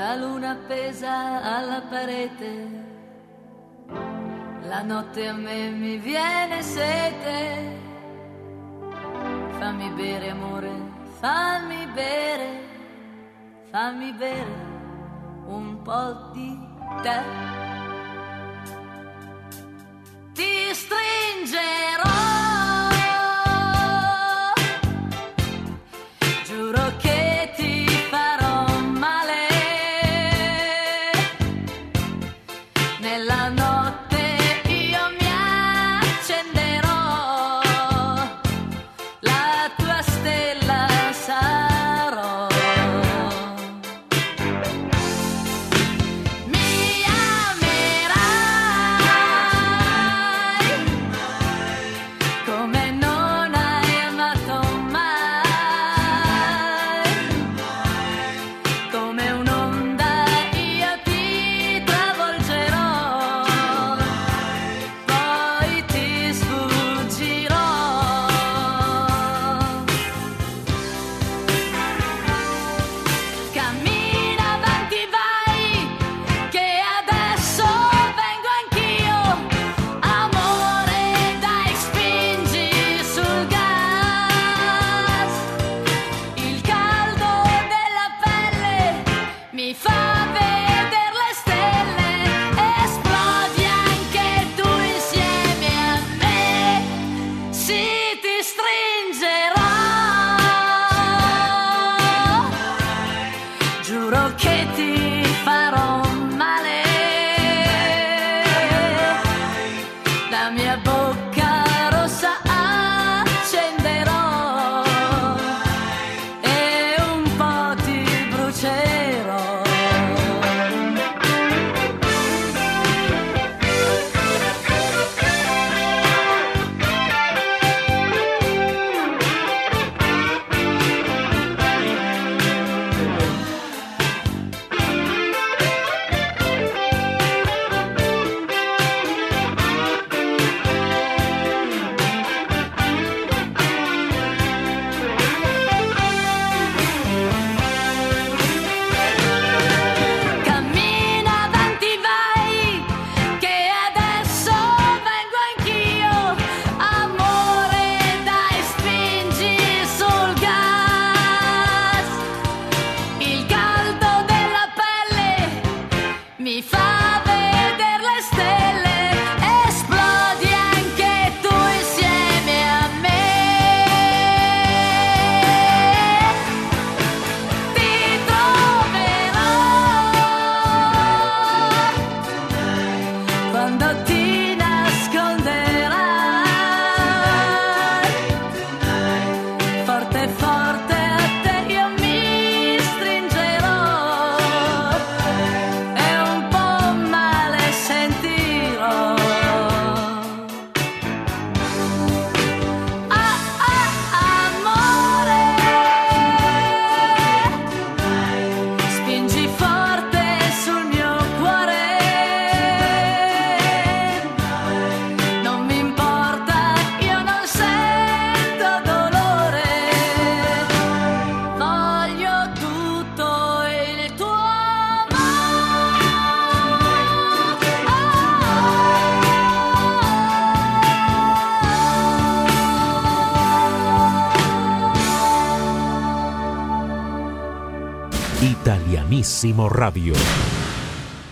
La luna appesa alla parete, la notte a me mi viene sete. Fammi bere amore, fammi bere, fammi bere un po' di te. Ti stringerò.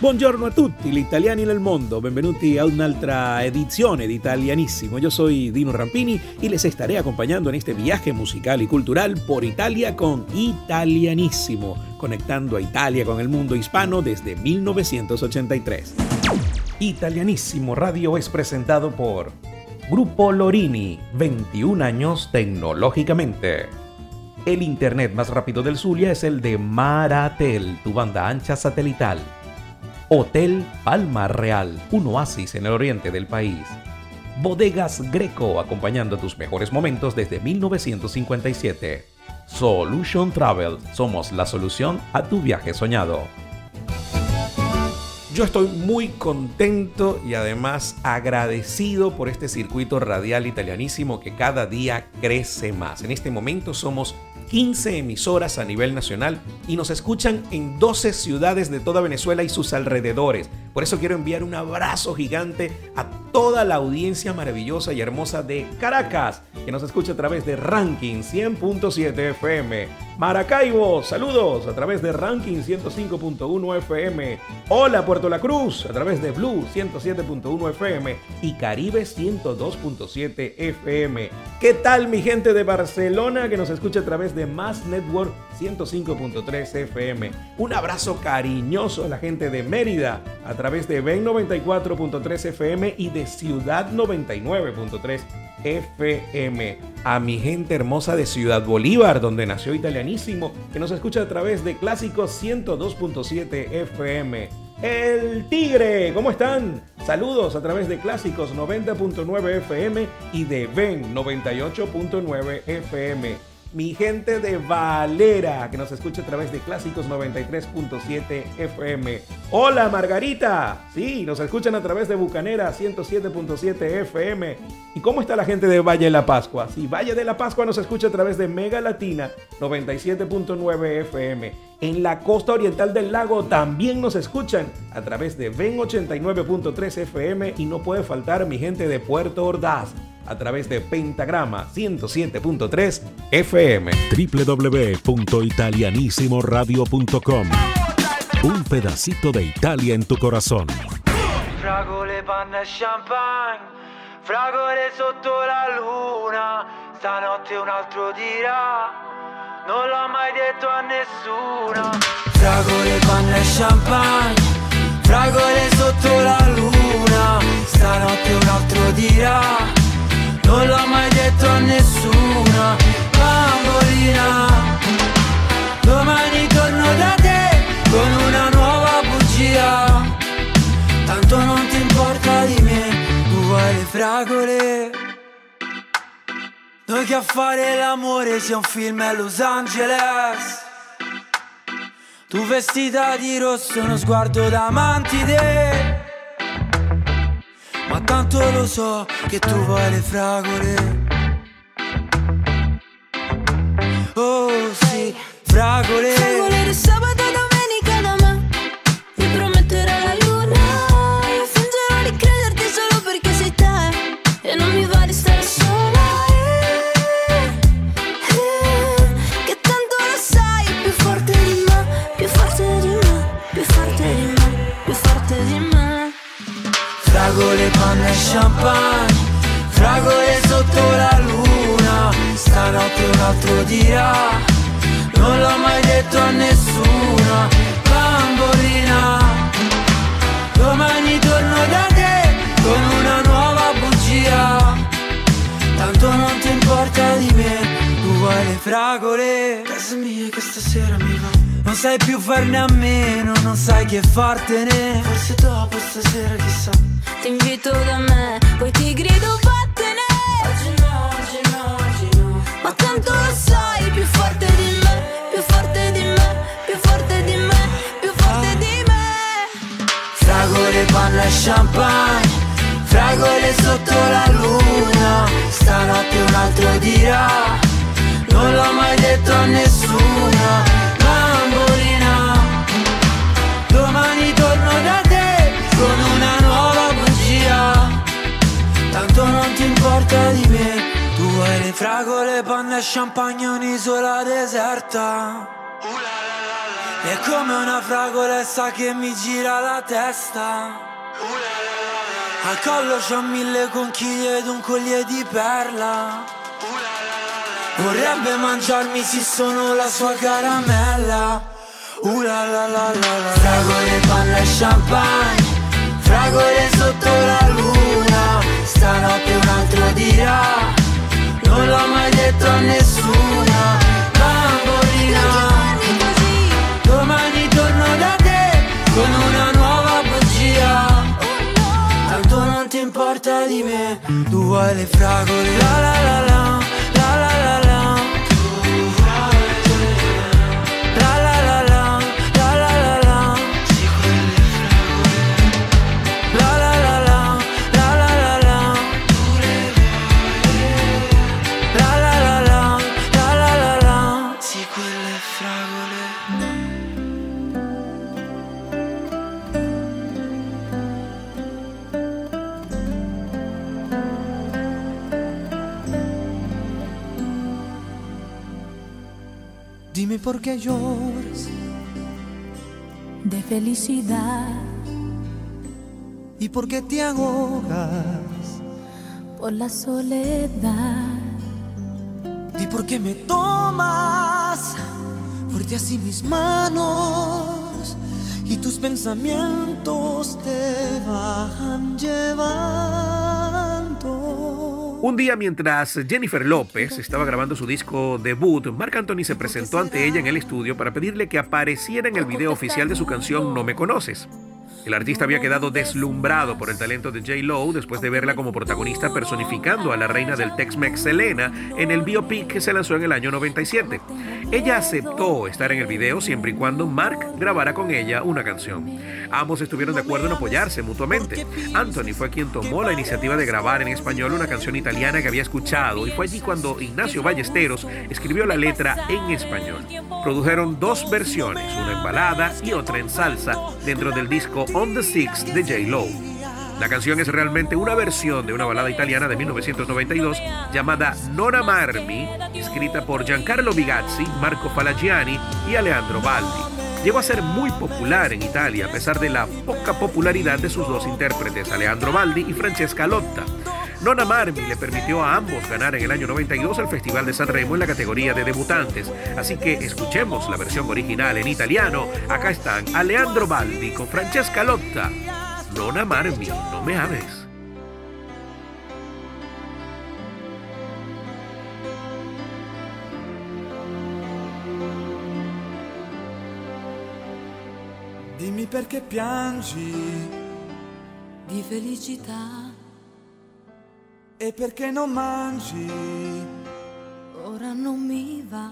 Buongiorno a tutti, gli italiani nel mondo, benvenuti a un'altra edizione di Italianissimo. Yo soy Dino Rampini y les estaré acompañando en este viaje musical y cultural por Italia con Italianissimo, conectando a Italia con el mundo hispano desde 1983. Italianissimo Radio es presentado por Grupo Lorini, 21 años tecnológicamente. El internet más rápido del Zulia es el de Maratel, tu banda ancha satelital. Hotel Palma Real, un oasis en el oriente del país. Bodegas Greco, acompañando tus mejores momentos desde 1957. Solution Travel, somos la solución a tu viaje soñado. Yo estoy muy contento y además agradecido por este circuito radial italianísimo que cada día crece más. En este momento somos 15 emisoras a nivel nacional y nos escuchan en 12 ciudades de toda Venezuela y sus alrededores. Por eso quiero enviar un abrazo gigante a toda la audiencia maravillosa y hermosa de Caracas, que nos escucha a través de Ranking 100.7 FM. Maracaibo, saludos a través de Ranking 105.1 FM. Hola Puerto La Cruz, a través de Blue 107.1 FM y Caribe 102.7 FM. ¿Qué tal mi gente de Barcelona que nos escucha a través de Mass Network 105.3 FM? Un abrazo cariñoso a la gente de Mérida a través de Ben 94.3 FM y de Ciudad 99.3 FM. A mi gente hermosa de Ciudad Bolívar, donde nació Italianísimo, que nos escucha a través de Clásicos 102.7 FM. El Tigre, ¿cómo están? Saludos a través de Clásicos 90.9 FM y de Ben 98.9 FM mi gente de Valera, que nos escucha a través de Clásicos 93.7 FM. Hola Margarita, sí, nos escuchan a través de Bucanera 107.7 FM. ¿Y cómo está la gente de Valle de la Pascua? Sí, Valle de la Pascua nos escucha a través de Mega Latina 97.9 FM. En la costa oriental del lago también nos escuchan a través de Ven 89.3 FM y no puede faltar mi gente de Puerto Ordaz a través de Pentagrama 107.3 FM. www.italianissimoradio.com Un pedacito de Italia en tu corazón. Fragole, panna e champagne, fragole sotto la luna, stanotte un altro dirà, non l'ho mai detto a nessuno. Fragole, panna e champagne, fragole sotto la luna, stanotte un altro dirà non l'ho mai detto a nessuna bambolina. Domani torno da te con una nuova bugia. Tanto non ti importa di me, tu vuoi le fragole. Noi che a fare l'amore sia un film a Los Angeles. Tu vestita di rosso, uno sguardo da mantide ma tanto lo so che tu vuoi le fragole. Oh sì, fragole. Fragole di sabato Fragole, panna e champagne Fragole sotto la luna Stanotte un altro dirà Non l'ho mai detto a nessuno Bambolina. Domani torno da te Con una nuova bugia Tanto non ti importa di me Tu vuoi le fragole. Casa mia che stasera mi va non sai più farne a meno, non sai che fartene. Forse dopo stasera chissà Ti invito da me, poi ti grido vattene! Ma tanto lo sai, più forte di me Più forte di me, più forte di me Più forte di champagne Fragole sotto la luna. Stanotte un altro dirà Non l'ho mai detto a nessuno fragole, panna e champagne Un'isola deserta. È come una fragolessa che mi gira la testa. Al collo c'ho mille conchiglie ed un collier di perla. Vorrebbe mangiarmi se sono la sua caramella. Uh la la la la Fragole, panna e champagne Fragole sotto la luna. Stanotte un altro dirà non l'ho mai detto a nessuno bambolina. Domani torno da te con una nuova bugia tanto non ti importa di me tu vuoi le fragole la la la la. Por qué lloras De felicidad y por qué te ahogas. por la soledad. ¿Y por qué me tomas fuerte así mis manos y tus pensamientos te van llevando? Un día mientras Jennifer López estaba grabando su disco debut, Marc Anthony se presentó ante ella en el estudio para pedirle que apareciera en el video oficial de su canción No me conoces. El artista había quedado deslumbrado por el talento de J. Lo después de verla como protagonista personificando a la reina del Tex-Mex Selena en el biopic que se lanzó en el año 97. Ella aceptó estar en el video siempre y cuando Mark grabara con ella una canción. Ambos estuvieron de acuerdo en apoyarse mutuamente. Anthony fue quien tomó la iniciativa de grabar en español una canción italiana que había escuchado y fue allí cuando Ignacio Ballesteros escribió la letra en español. Produjeron dos versiones, una en balada y otra en salsa, dentro del disco On the Six de J. Lo. La canción es realmente una versión de una balada italiana de 1992 llamada Non amarmi, escrita por Giancarlo Bigazzi, Marco Falagiani y Alejandro Baldi. Llegó a ser muy popular en Italia a pesar de la poca popularidad de sus dos intérpretes, Alejandro Baldi y Francesca Lotta. Non amarmi le permitió a ambos ganar en el año 92 el Festival de San Remo en la categoría de debutantes. Así que escuchemos la versión original en italiano. Acá están Alejandro Baldi con Francesca Lotta. Non amarmi, no me ames. Dimmi perché piangi Di felicità, e perché non mangi. ora non mi va.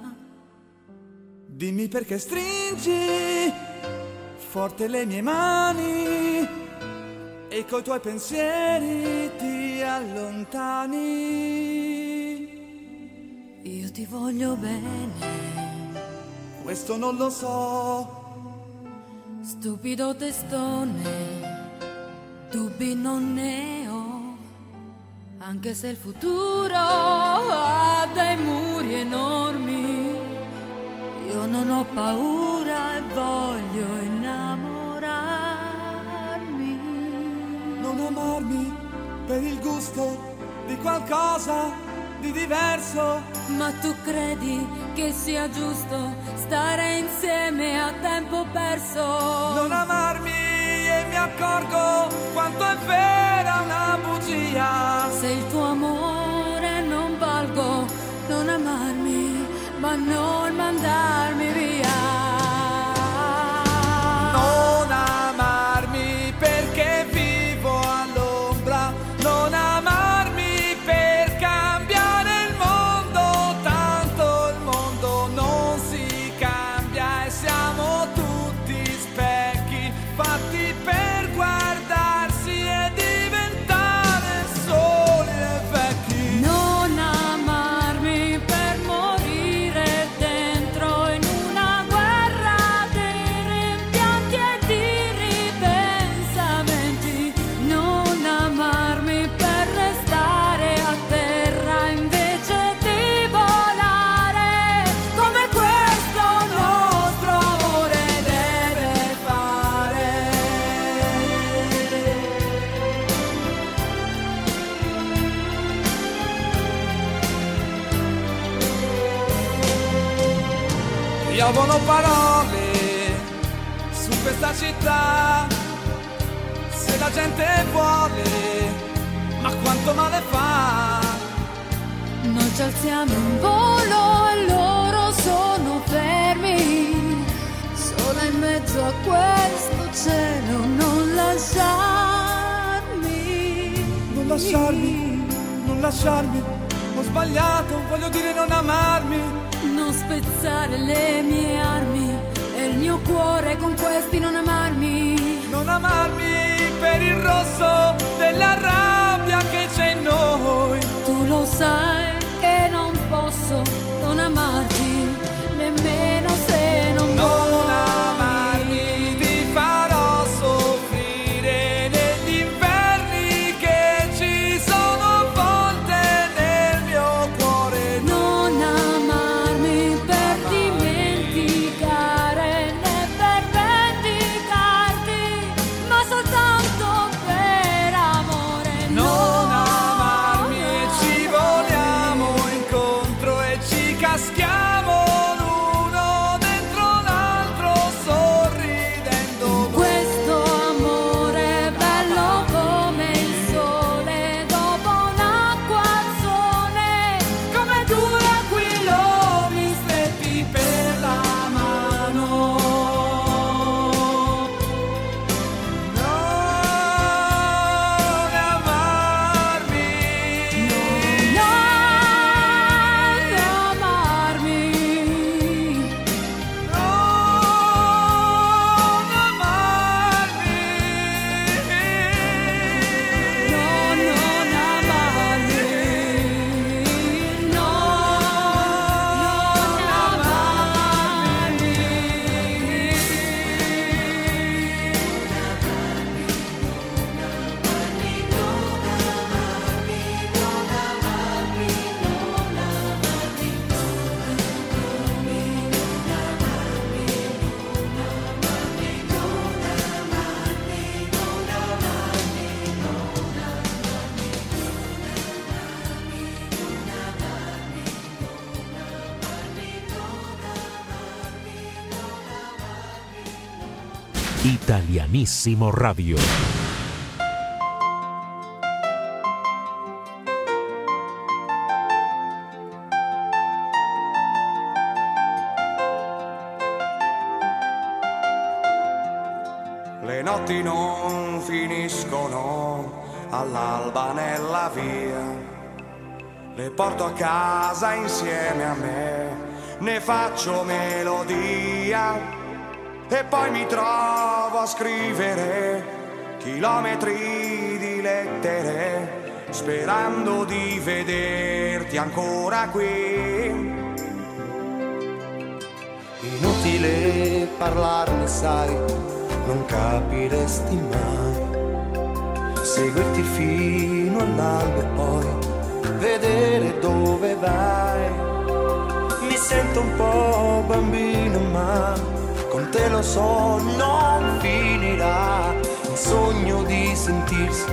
Dimmi perché stringi forte le mie mani e coi tuoi pensieri ti allontani. Io ti voglio bene, Questo non lo so, stupido testone, dubbi non ne ho, anche se il futuro ha dei muri enormi, io non ho paura e voglio innamorarmi. non amarmi per il gusto di qualcosa di diverso. Ma tu credi che sia giusto stare insieme a tempo perso? Non amarmi e mi accorgo quanto è vera non mandarmi via. Alziamo in volo e loro sono fermi, solo in mezzo a questo cielo non lasciarmi. Non lasciarmi, non lasciarmi, ho sbagliato, voglio dire non amarmi. Non spezzare le mie armi e il mio cuore con questi non amarmi. Non amarmi per il rosso Italianissimo Radio. Le notti non finiscono all'alba nella via. Le porto a casa insieme a me, ne faccio melodia. E poi mi trovo a scrivere chilometri di lettere, sperando di vederti ancora qui. Inutile parlarne, sai, non capiresti mai. Seguirti fino all'alba e poi vedere dove vai. Mi sento un po' bambino, ma lo so, non finirà. Il sogno di sentirsi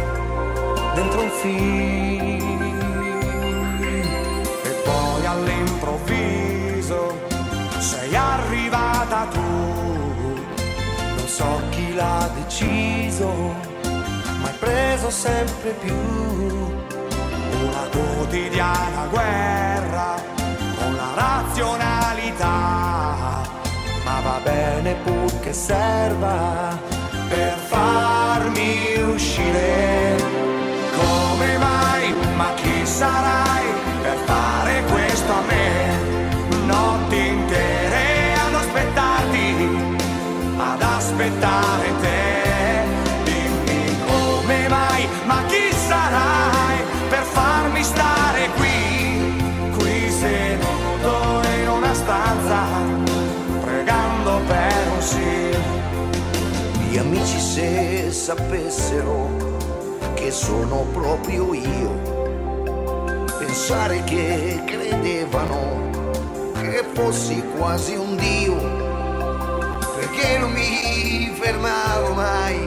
dentro un film. E poi all'improvviso sei arrivata tu. Non so chi l'ha deciso, ma hai preso sempre più. Una quotidiana guerra bene pur che serva per farmi uscire. Se sapessero che sono proprio io, pensare che credevano che fossi quasi un dio, perché non mi fermavo mai,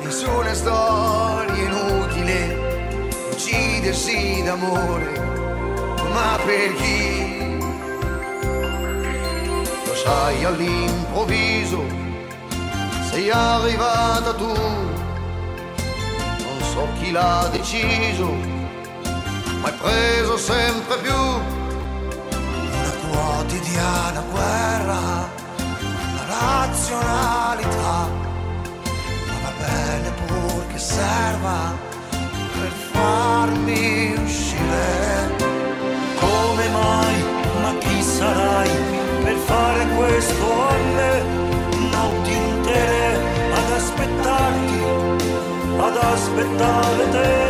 nessuna storia inutile, uccidersi d'amore, ma per chi? Lo sai all'improvviso sei arrivata tu, non so chi l'ha deciso, ma hai preso sempre più una quotidiana guerra, la razionalità, ma va bene pur che serva per farmi uscire. Come mai, ma chi sarai per fare questo a me? Aspettare te.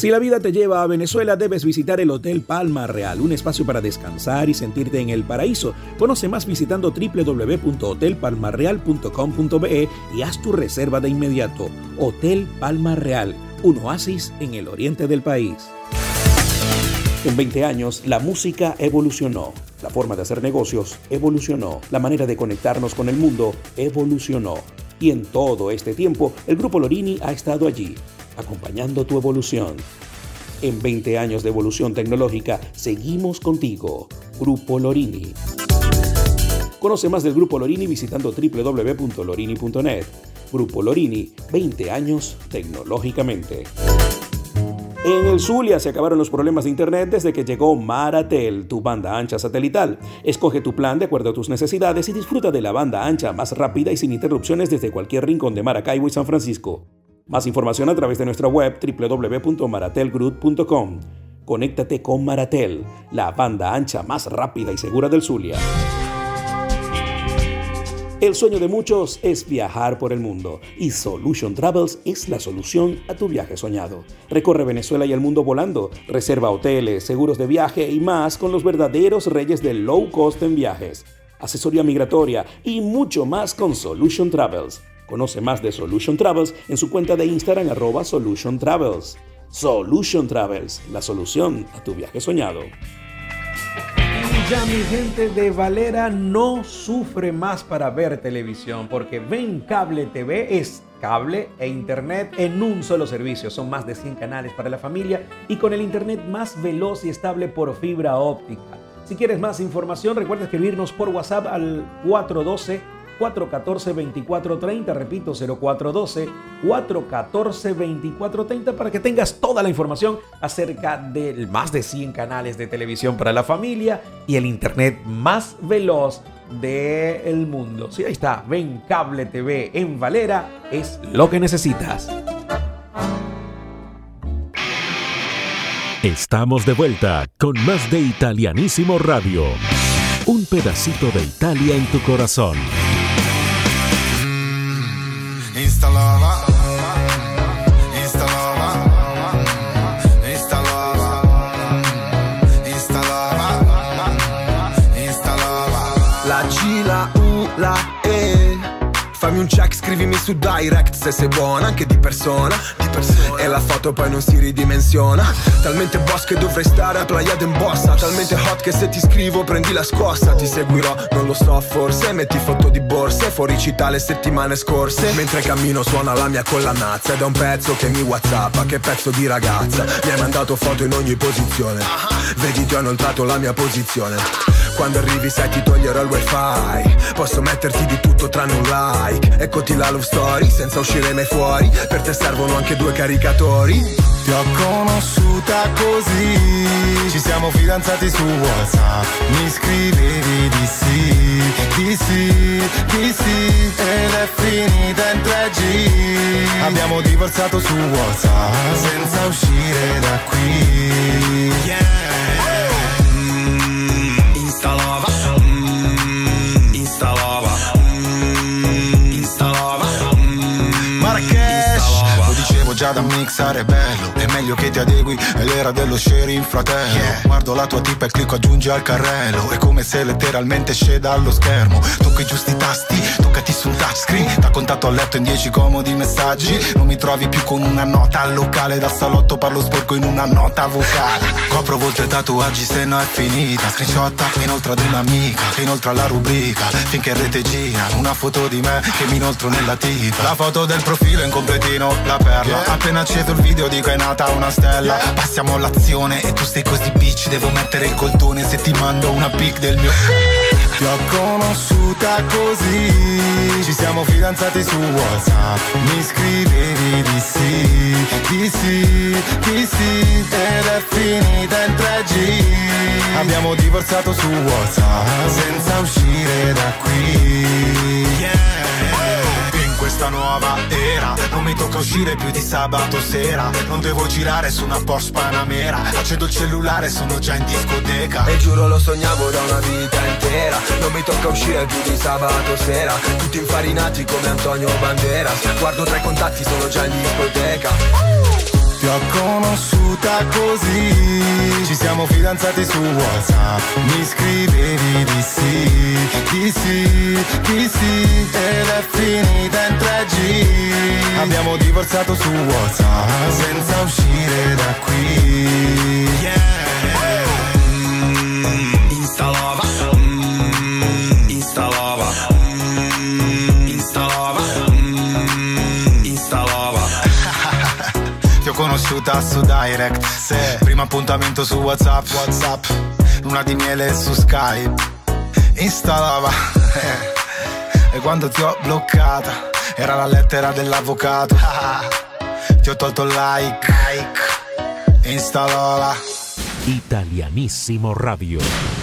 Si la vida te lleva a Venezuela, debes visitar el Hotel Palma Real, un espacio para descansar y sentirte en el paraíso. Conoce más visitando www.hotelpalmarreal.com.be y haz tu reserva de inmediato. Hotel Palma Real, un oasis en el oriente del país. En 20 años, la música evolucionó. La forma de hacer negocios evolucionó. La manera de conectarnos con el mundo evolucionó. Y en todo este tiempo, el Grupo Lorini ha estado allí, acompañando tu evolución. En 20 años de evolución tecnológica, seguimos contigo. Grupo Lorini. Conoce más del Grupo Lorini visitando www.lorini.net. Grupo Lorini, 20 años tecnológicamente. En el Zulia se acabaron los problemas de internet desde que llegó Maratel, tu banda ancha satelital. Escoge tu plan de acuerdo a tus necesidades y disfruta de la banda ancha más rápida y sin interrupciones desde cualquier rincón de Maracaibo y San Francisco. Más información a través de nuestra web www.maratelgroup.com. Conéctate con Maratel, la banda ancha más rápida y segura del Zulia. El sueño de muchos es viajar por el mundo y Solution Travels es la solución a tu viaje soñado. Recorre Venezuela y el mundo volando, reserva hoteles, seguros de viaje y más con los verdaderos reyes del low cost en viajes, asesoría migratoria y mucho más con Solution Travels. Conoce más de Solution Travels en su cuenta de Instagram arroba Solution Travels. Solution Travels, la solución a tu viaje soñado. Ya mi gente de Valera no sufre más para ver televisión porque Ven Cable TV es cable e internet en un solo servicio. Son más de 100 canales para la familia y con el internet más veloz y estable por fibra óptica. Si quieres más información, recuerda escribirnos por WhatsApp al 412 414-2430, repito, 0412-414-2430 para que tengas toda la información acerca de más de 100 canales de televisión para la familia y el internet más veloz del mundo. Sí, ahí está, ven Cable TV en Valera, es lo que necesitas. Estamos de vuelta con más de Italianísimo Radio. Un pedacito de Italia en tu corazón. installeren Fammi un check, scrivimi su direct se sei buona, anche di persona. Di persona. E la foto poi non si ridimensiona. Talmente boss che dovrei stare a Playa in borsa. Talmente hot che se ti scrivo prendi la scossa. Ti seguirò, non lo so, forse. Metti foto di borse, fuori città le settimane scorse. Mentre cammino suona la mia collanazza. Ed è un pezzo che mi whatsappa, che pezzo di ragazza. Mi hai mandato foto in ogni posizione. Vedi, ti ho inoltrato la mia posizione. Quando arrivi sai ti toglierò il wifi Posso metterti di tutto tranne un like Eccoti la love story senza uscire mai fuori. Per te servono anche due caricatori. Ti ho conosciuta così. Ci siamo fidanzati su WhatsApp. Mi scrivevi di sì, di sì, di sì Ed è finita in 3G Abbiamo divorziato su WhatsApp Senza uscire da qui da mixare è bello. È meglio che ti adegui È l'era dello sharing fratello. Guardo la tua tipa e clicco aggiungi al carrello. È come se letteralmente sceda allo schermo. Tocco i giusti tasti Toccati sul touchscreen Da contatto a letto in dieci comodi messaggi. Non mi trovi più con una nota al locale. Da salotto parlo sporco in una nota vocale. Copro volte tatuaggi se no è finita. Screenshotta inoltre ad un'amica inoltre alla rubrica. Finché in rete gira Una foto di me che mi inoltro nella tipa. La foto del profilo in completino La perla. Appena acceso il video dico è nata una stella. Passiamo all'azione e tu sei così bitch Devo mettere il coltone se ti mando una pic del mio ti ho conosciuta così. Ci siamo fidanzati su Whatsapp. Mi scrivevi di sì, di sì, di sì. Ed è finita in 3G Abbiamo divorziato su Whatsapp Senza uscire da qui. In questa nuova era. Non mi tocca uscire più di sabato sera. Non devo girare su una Porsche Panamera. Accendo il cellulare, sono già in discoteca. E giuro lo sognavo da una vita intera. Non mi tocca uscire più di sabato sera. Tutti infarinati come Antonio Banderas. Guardo tra i contatti, sono già in discoteca Ti ho conosciuta così. Ci siamo fidanzati su Whatsapp Mi scrivevi di sì, di sì, di sì Ed è finita in 3G Abbiamo divorziato su Whatsapp Senza uscire da qui. Mm, conosciuta su Direct. Se Primo appuntamento su Whatsapp. Whatsapp. Luna di miele su Skype. Installava. E quando ti ho bloccata Era la lettera dell'avvocato. Ti ho tolto il like. Installava. Italianissimo Radio.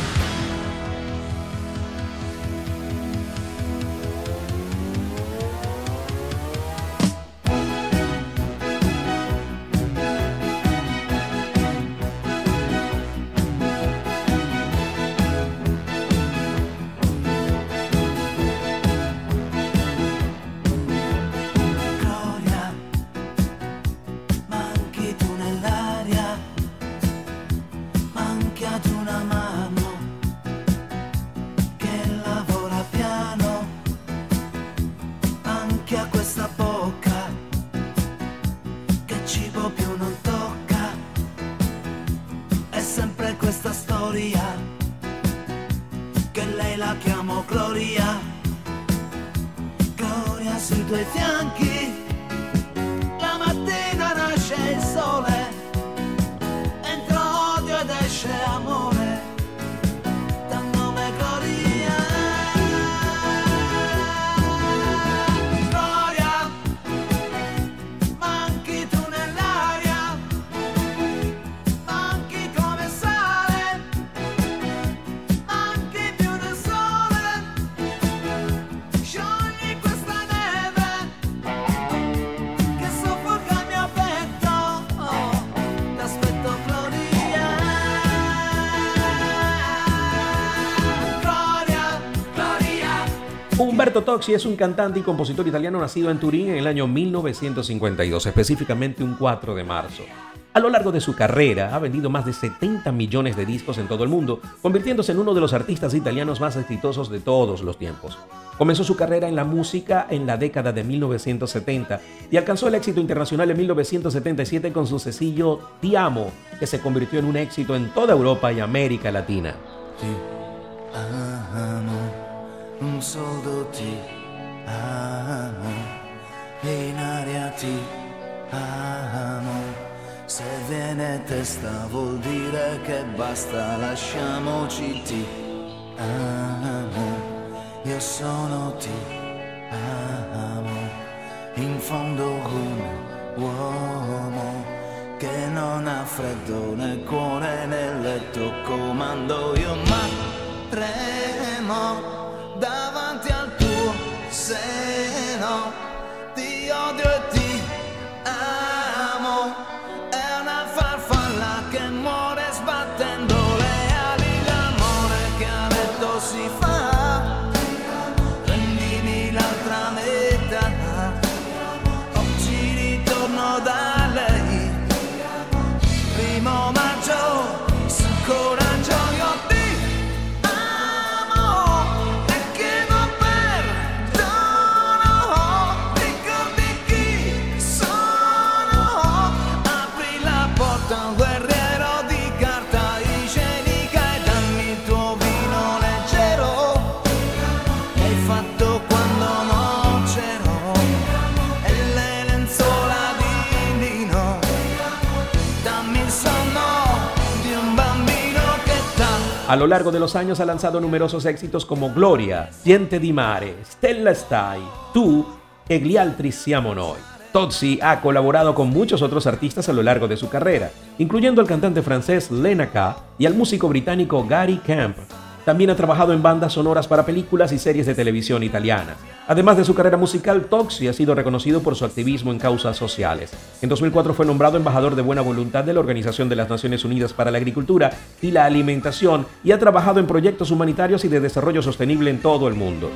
Humberto Tocci es un cantante y compositor italiano nacido en Turín en el año 1952, específicamente un 4 de marzo. A lo largo de su carrera ha vendido más de 70 millones de discos en todo el mundo, convirtiéndose en uno de los artistas italianos más exitosos de todos los tiempos. Comenzó su carrera en la música en la década de 1970 y alcanzó el éxito internacional en 1977 con su sencillo Ti Amo, que se convirtió en un éxito en toda Europa y América Latina. amo, un soldo ti amo, in aria ti amo. Se viene testa vuol dire che basta, lasciamoci ti amo, io sono ti amo, in fondo un uomo che non ha freddo nel cuore nel letto comando io ma tremo A lo largo de los años ha lanzado numerosos éxitos como Gloria, Diente di Mare, Stella Stai, Tú e Gli altri siamo noi. Tozzi ha colaborado con muchos otros artistas a lo largo de su carrera, incluyendo al cantante francés Lena K y al músico británico Gary Camp. También ha trabajado en bandas sonoras para películas y series de televisión italianas. Además de su carrera musical, Toxi ha sido reconocido por su activismo en causas sociales. En 2004 fue nombrado embajador de buena voluntad de la Organización de las Naciones Unidas para la Agricultura y la Alimentación y ha trabajado en proyectos humanitarios y de desarrollo sostenible en todo el mundo.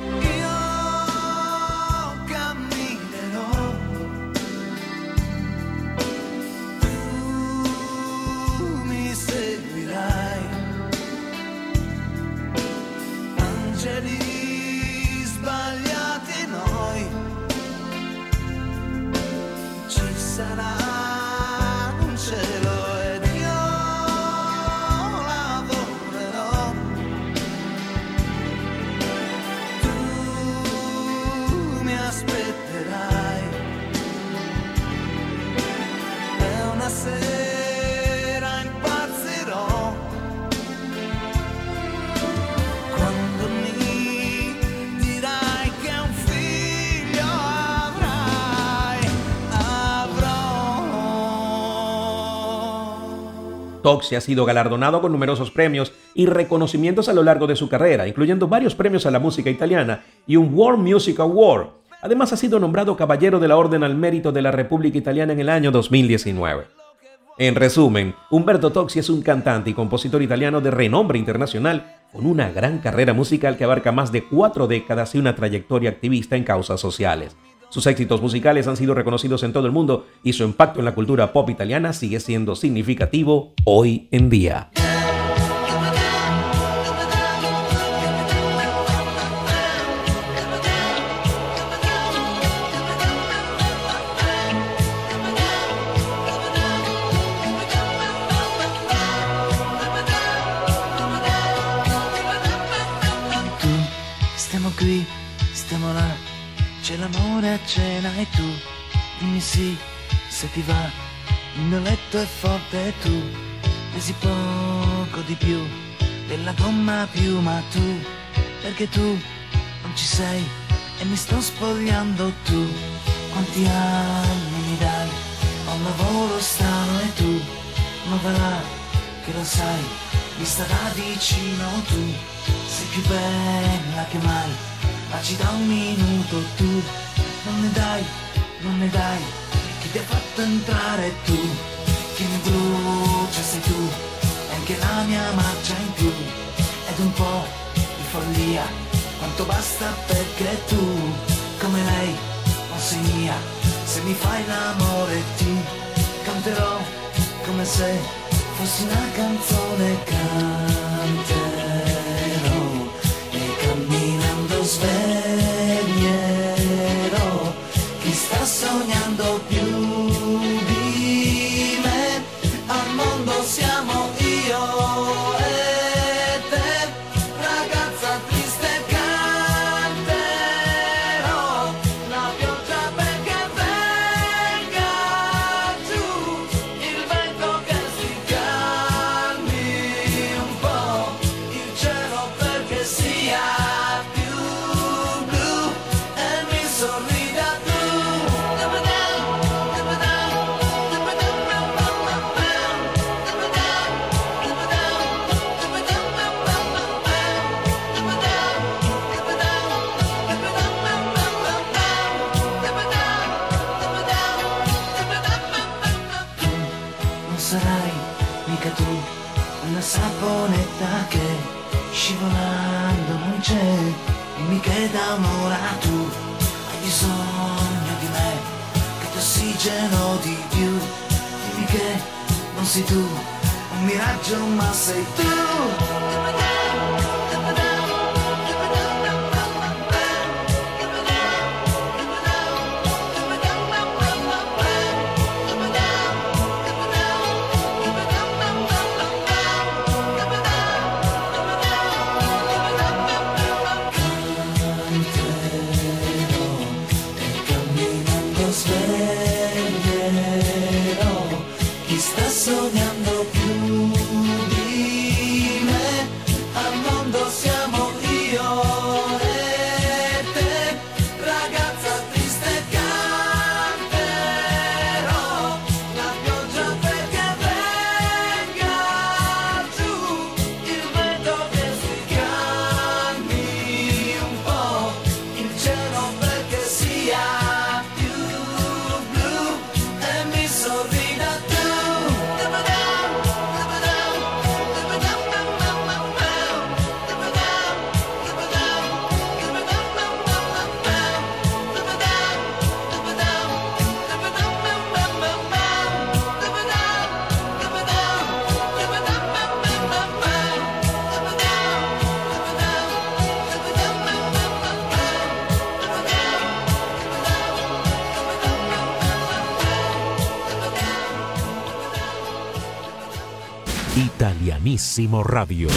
Toxi ha sido galardonado con numerosos premios y reconocimientos a lo largo de su carrera, incluyendo varios premios a la música italiana y un World Music Award. Además ha sido nombrado Caballero de la Orden al Mérito de la República Italiana en el año 2019. En resumen, Humberto Toxi es un cantante y compositor italiano de renombre internacional con una gran carrera musical que abarca más de cuatro décadas y una trayectoria activista en causas sociales. Sus éxitos musicales han sido reconocidos en todo el mundo y su impacto en la cultura pop italiana sigue siendo significativo hoy en día. A cena e tu dimmi sì se ti va. Il mio letto è forte e tu pesi poco di più della gomma più, ma tu, perché tu non ci sei e mi sto spogliando tu. Quanti anni mi dai? Ho un lavoro strano e tu, ma là, che lo sai, vista da vicino tu, sei più bella che mai, ma ci da un minuto tu, non ne dai, non ne dai, chi ti ha fatto entrare tu, chi mi brucia sei tu, e anche la mia marcia in più, ed un po' di follia, quanto basta perché tu, come lei, non sei mia, se mi fai l'amore ti canterò come se fossi una canzone canterò. E camminando sveglierò non sei tu un miraggio ma sei tu. Máximo Radio.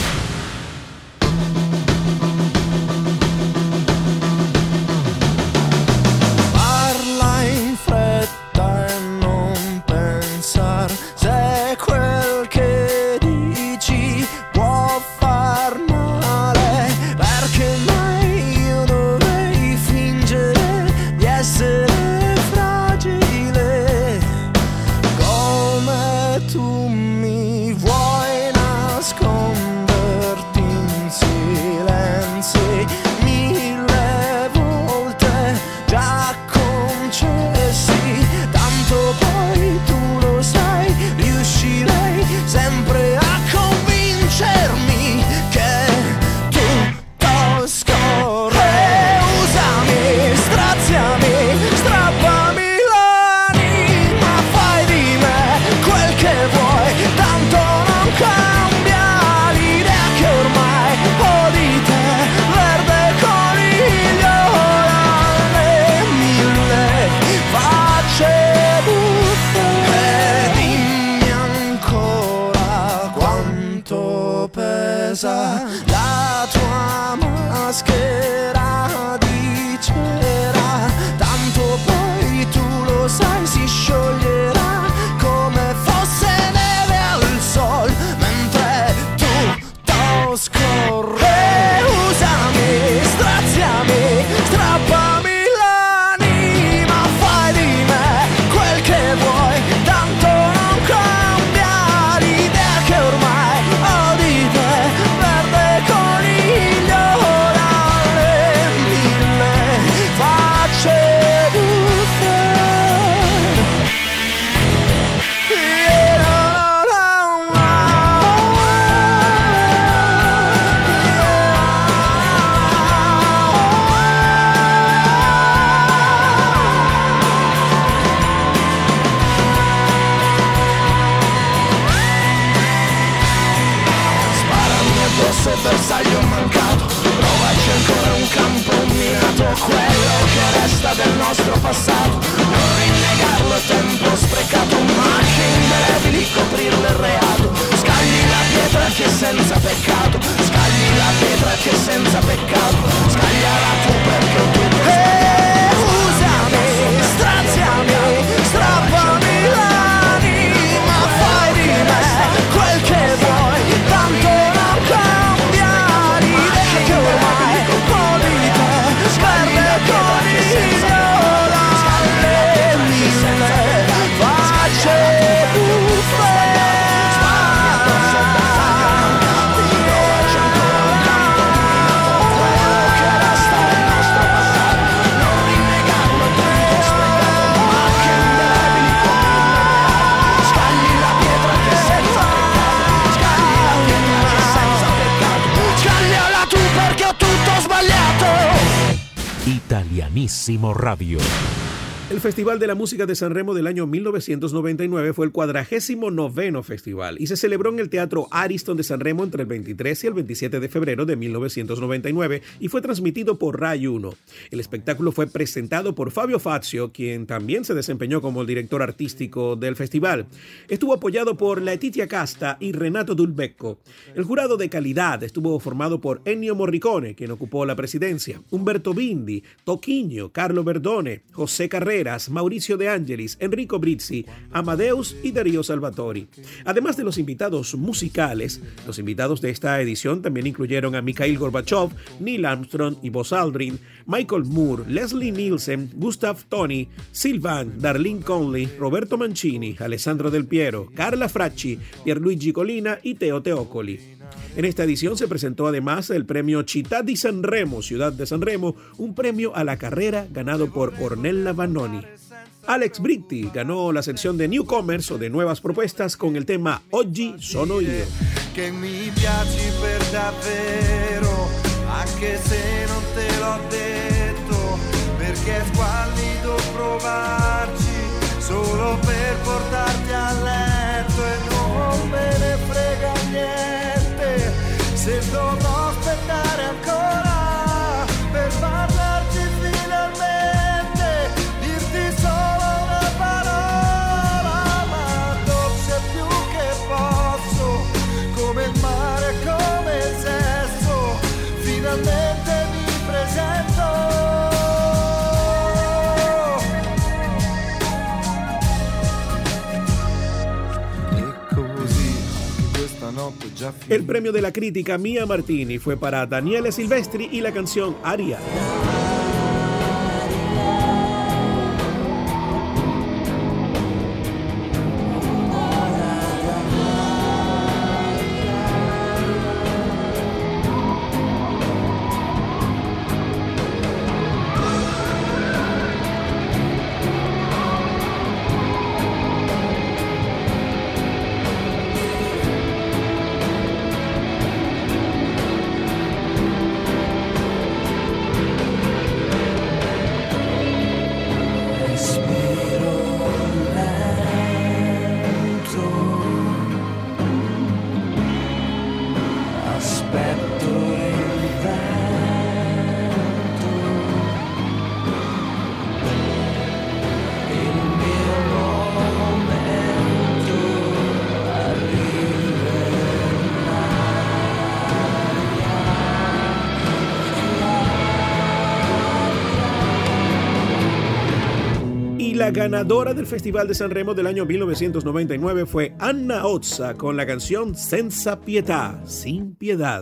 Festival de la Música de San Remo del año 1999 fue el cuadragésimo noveno festival y se celebró en el Teatro Ariston de San Remo entre el 23 y el 27 de febrero de 1999 y fue transmitido por Rai 1. El espectáculo fue presentado por Fabio Fazio, quien también se desempeñó como el director artístico del festival. Estuvo apoyado por Laetitia Casta y Renato Dulbecco. El jurado de calidad estuvo formado por Ennio Morricone, quien ocupó la presidencia, Humberto Bindi, Toquinho, Carlo Verdone, José Carrera, Mauricio De Angelis, Enrico Brizzi, Amadeus y Darío Salvatori. Además de los invitados musicales, los invitados de esta edición también incluyeron a Mikhail Gorbachev, Neil Armstrong y Buzz Aldrin, Michael Moore, Leslie Nielsen, Gustav Tony, Sylvain, Darlene Conley, Roberto Mancini, Alessandro Del Piero, Carla Fracci, Pierluigi Colina y Teo Teocoli. En esta edición se presentó además el premio Città di Sanremo, Ciudad de Sanremo, un premio a la carrera ganado por Ornella Vanoni. Alex Britti ganó la sección de Newcomers o de nuevas propuestas con el tema Oggi sono io. Che mi piaci per davvero, se non te l'ho detto, perché è squallido provarci solo per portarti a letto e non me ne frega se dovrò aspettare ancora El premio de la crítica Mia Martini fue para Daniele Silvestri y la canción Aria. Ganadora del Festival de San Remo del año 1999 fue Anna Ozza con la canción Senza Pietà, sin piedad.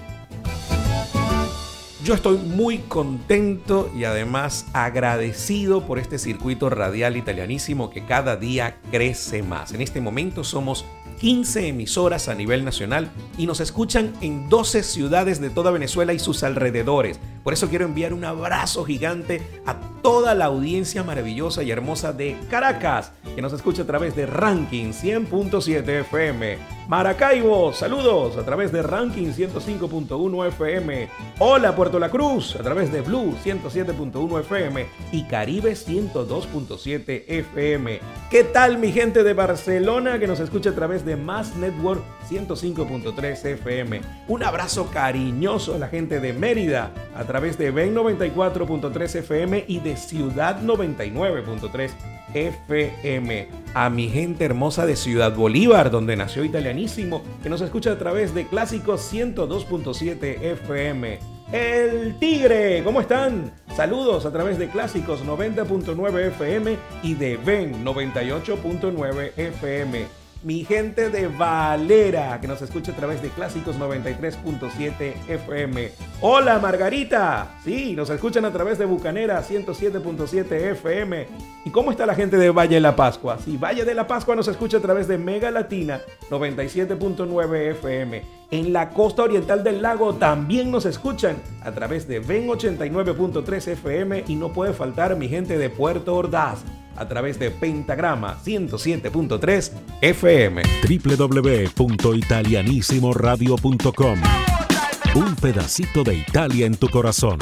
Yo estoy muy contento y además agradecido por este circuito radial italianísimo que cada día crece más. En este momento somos 15 emisoras a nivel nacional y nos escuchan en 12 ciudades de toda Venezuela y sus alrededores. Por eso quiero enviar un abrazo gigante a toda la audiencia maravillosa y hermosa de Caracas, que nos escucha a través de Ranking 100.7 FM. Maracaibo, saludos a través de Ranking 105.1 FM. Hola Puerto La Cruz, a través de Blue 107.1 FM y Caribe 102.7 FM. ¿Qué tal mi gente de Barcelona que nos escucha a través de Mass Network 105.3 FM? Un abrazo cariñoso a la gente de Mérida a través de Ben 94.3 FM y de Ciudad 99.3 FM. A mi gente hermosa de Ciudad Bolívar, donde nació Italianísimo, que nos escucha a través de Clásicos 102.7 FM. El Tigre, ¿cómo están? Saludos a través de Clásicos 90.9 FM y de Ben 98.9 FM mi gente de Valera, que nos escucha a través de Clásicos 93.7 FM. Hola Margarita, sí, nos escuchan a través de Bucanera 107.7 FM. ¿Y cómo está la gente de Valle de la Pascua? Sí, Valle de la Pascua nos escucha a través de Mega Latina 97.9 FM. En la costa oriental del lago también nos escuchan a través de Ven 89.3 FM y no puede faltar mi gente de Puerto Ordaz a través de Pentagrama 107.3 FM. www.italianissimoradio.com Un pedacito de Italia en tu corazón.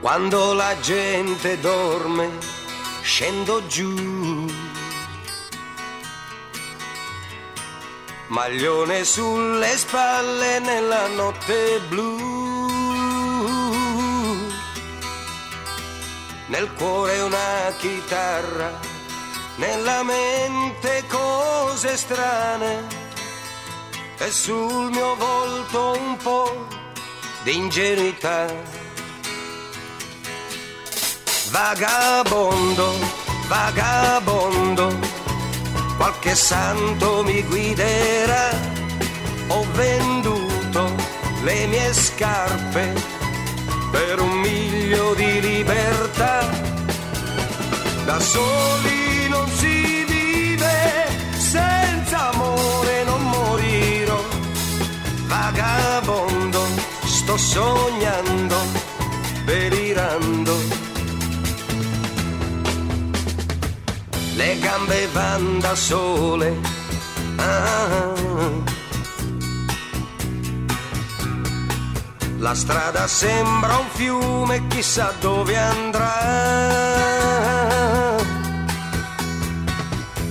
Quando la gente dorme, scendo giù maglione sulle spalle nella notte blu. Nel cuore una chitarra, nella mente cose strane e sul mio volto un po' di ingenuità. Vagabondo, vagabondo qualche santo mi guiderà. Ho venduto le mie scarpe per un miglio di libertà. Da soli non si vive, senza amore non morirò. Vagabondo, sto sognando, delirando le gambe van da sole. Ah. La strada sembra un fiume, chissà dove andrà.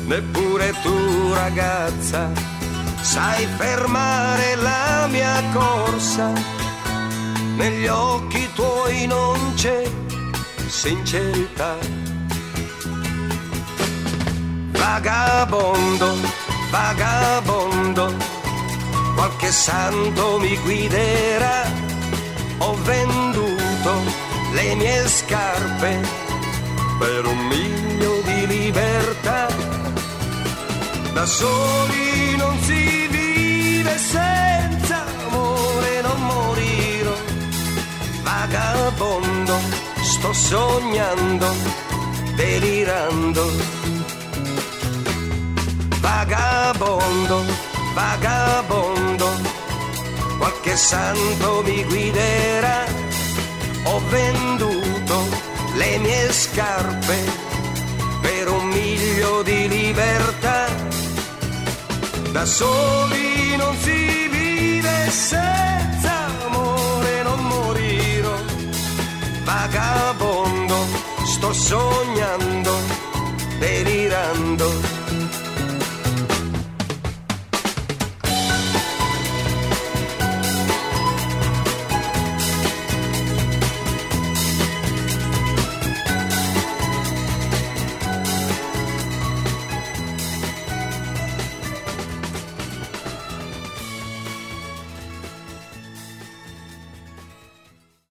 Neppure tu ragazza sai fermare la mia corsa. Negli occhi tuoi non c'è sincerità vagabondo, vagabondo, qualche santo mi guiderà. Ho venduto le mie scarpe per un miglio di libertà. Da soli non si vive senza amore, non morirò. Vagabondo, sto sognando delirando. Vagabondo, vagabondo, qualche santo mi guiderà. Ho venduto le mie scarpe per un miglio di libertà. Da soli non si vive senza amore, non morirò. Vagabondo, sto sognando